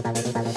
vale, vale.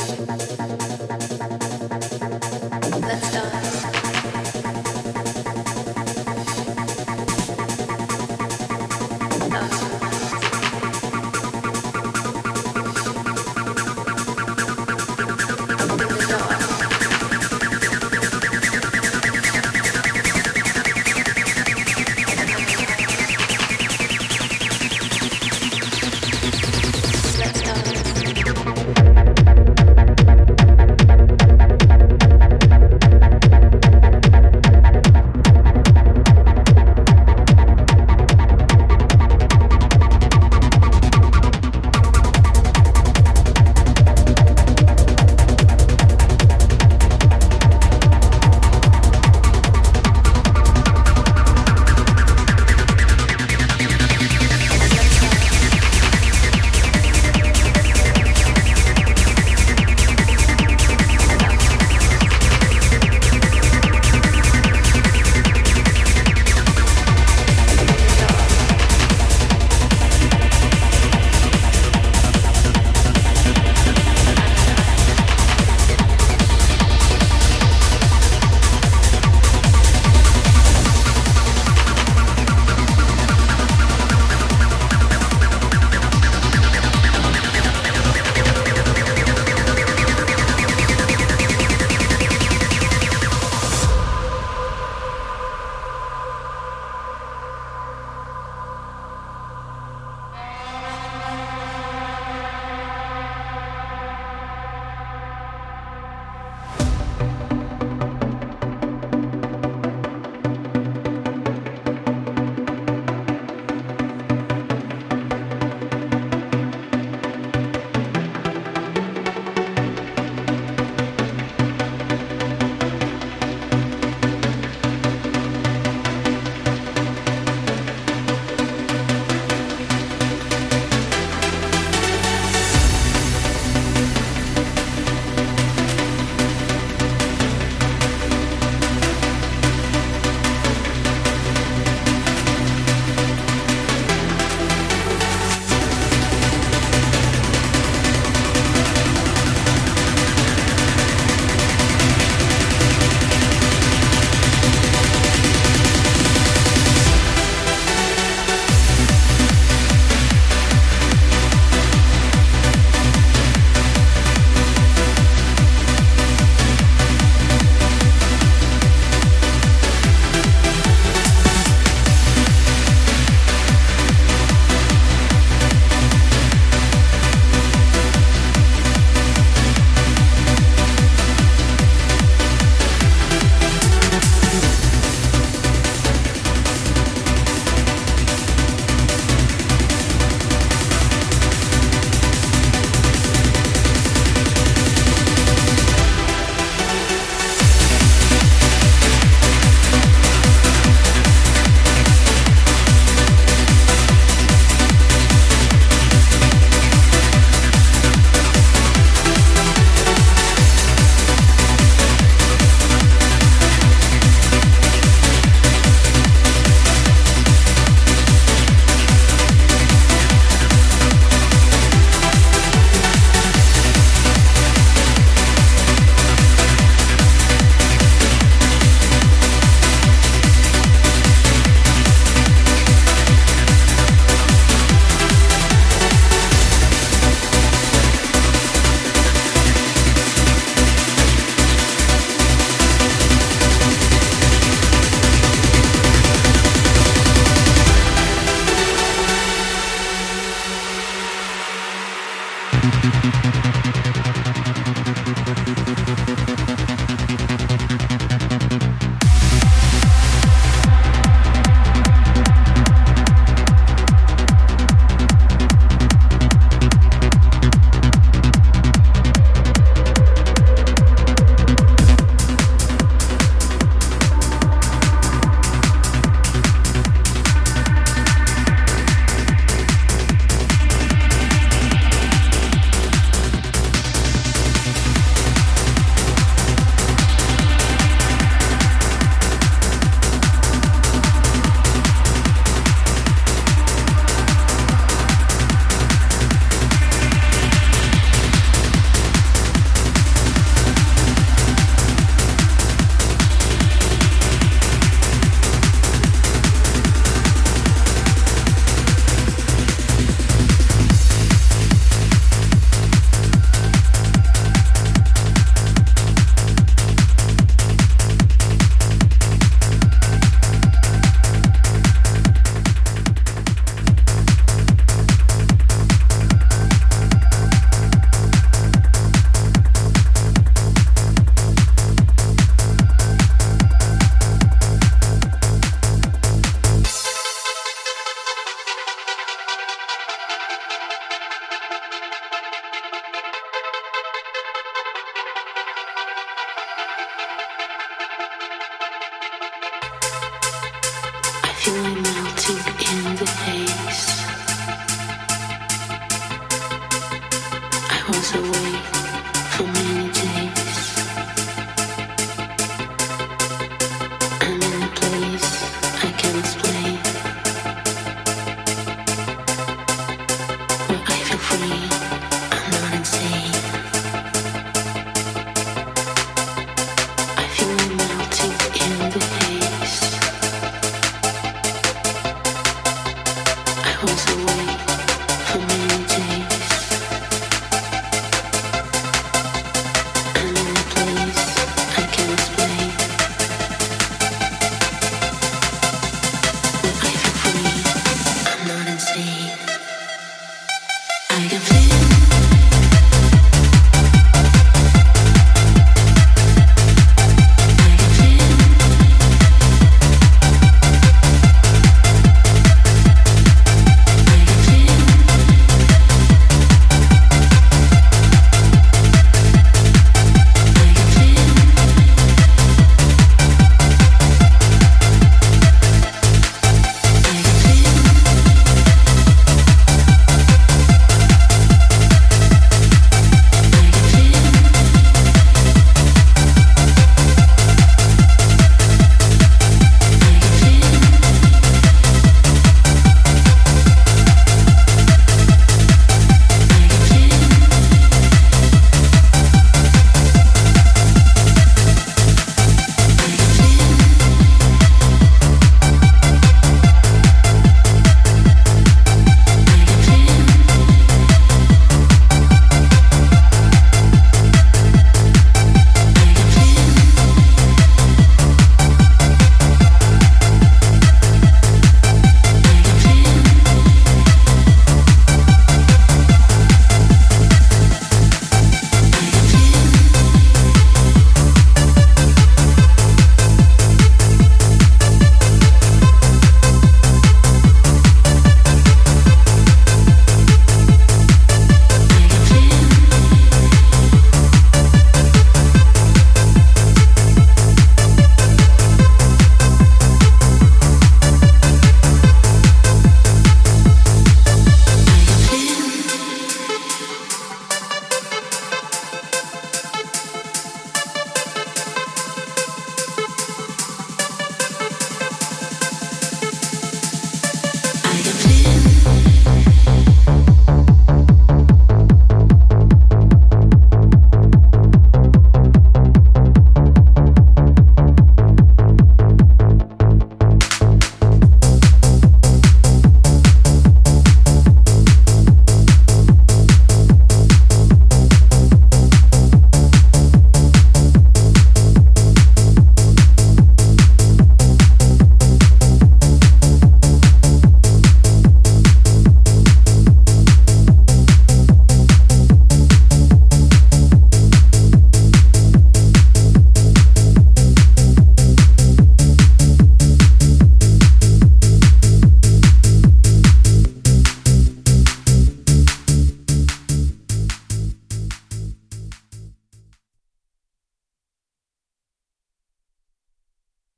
you in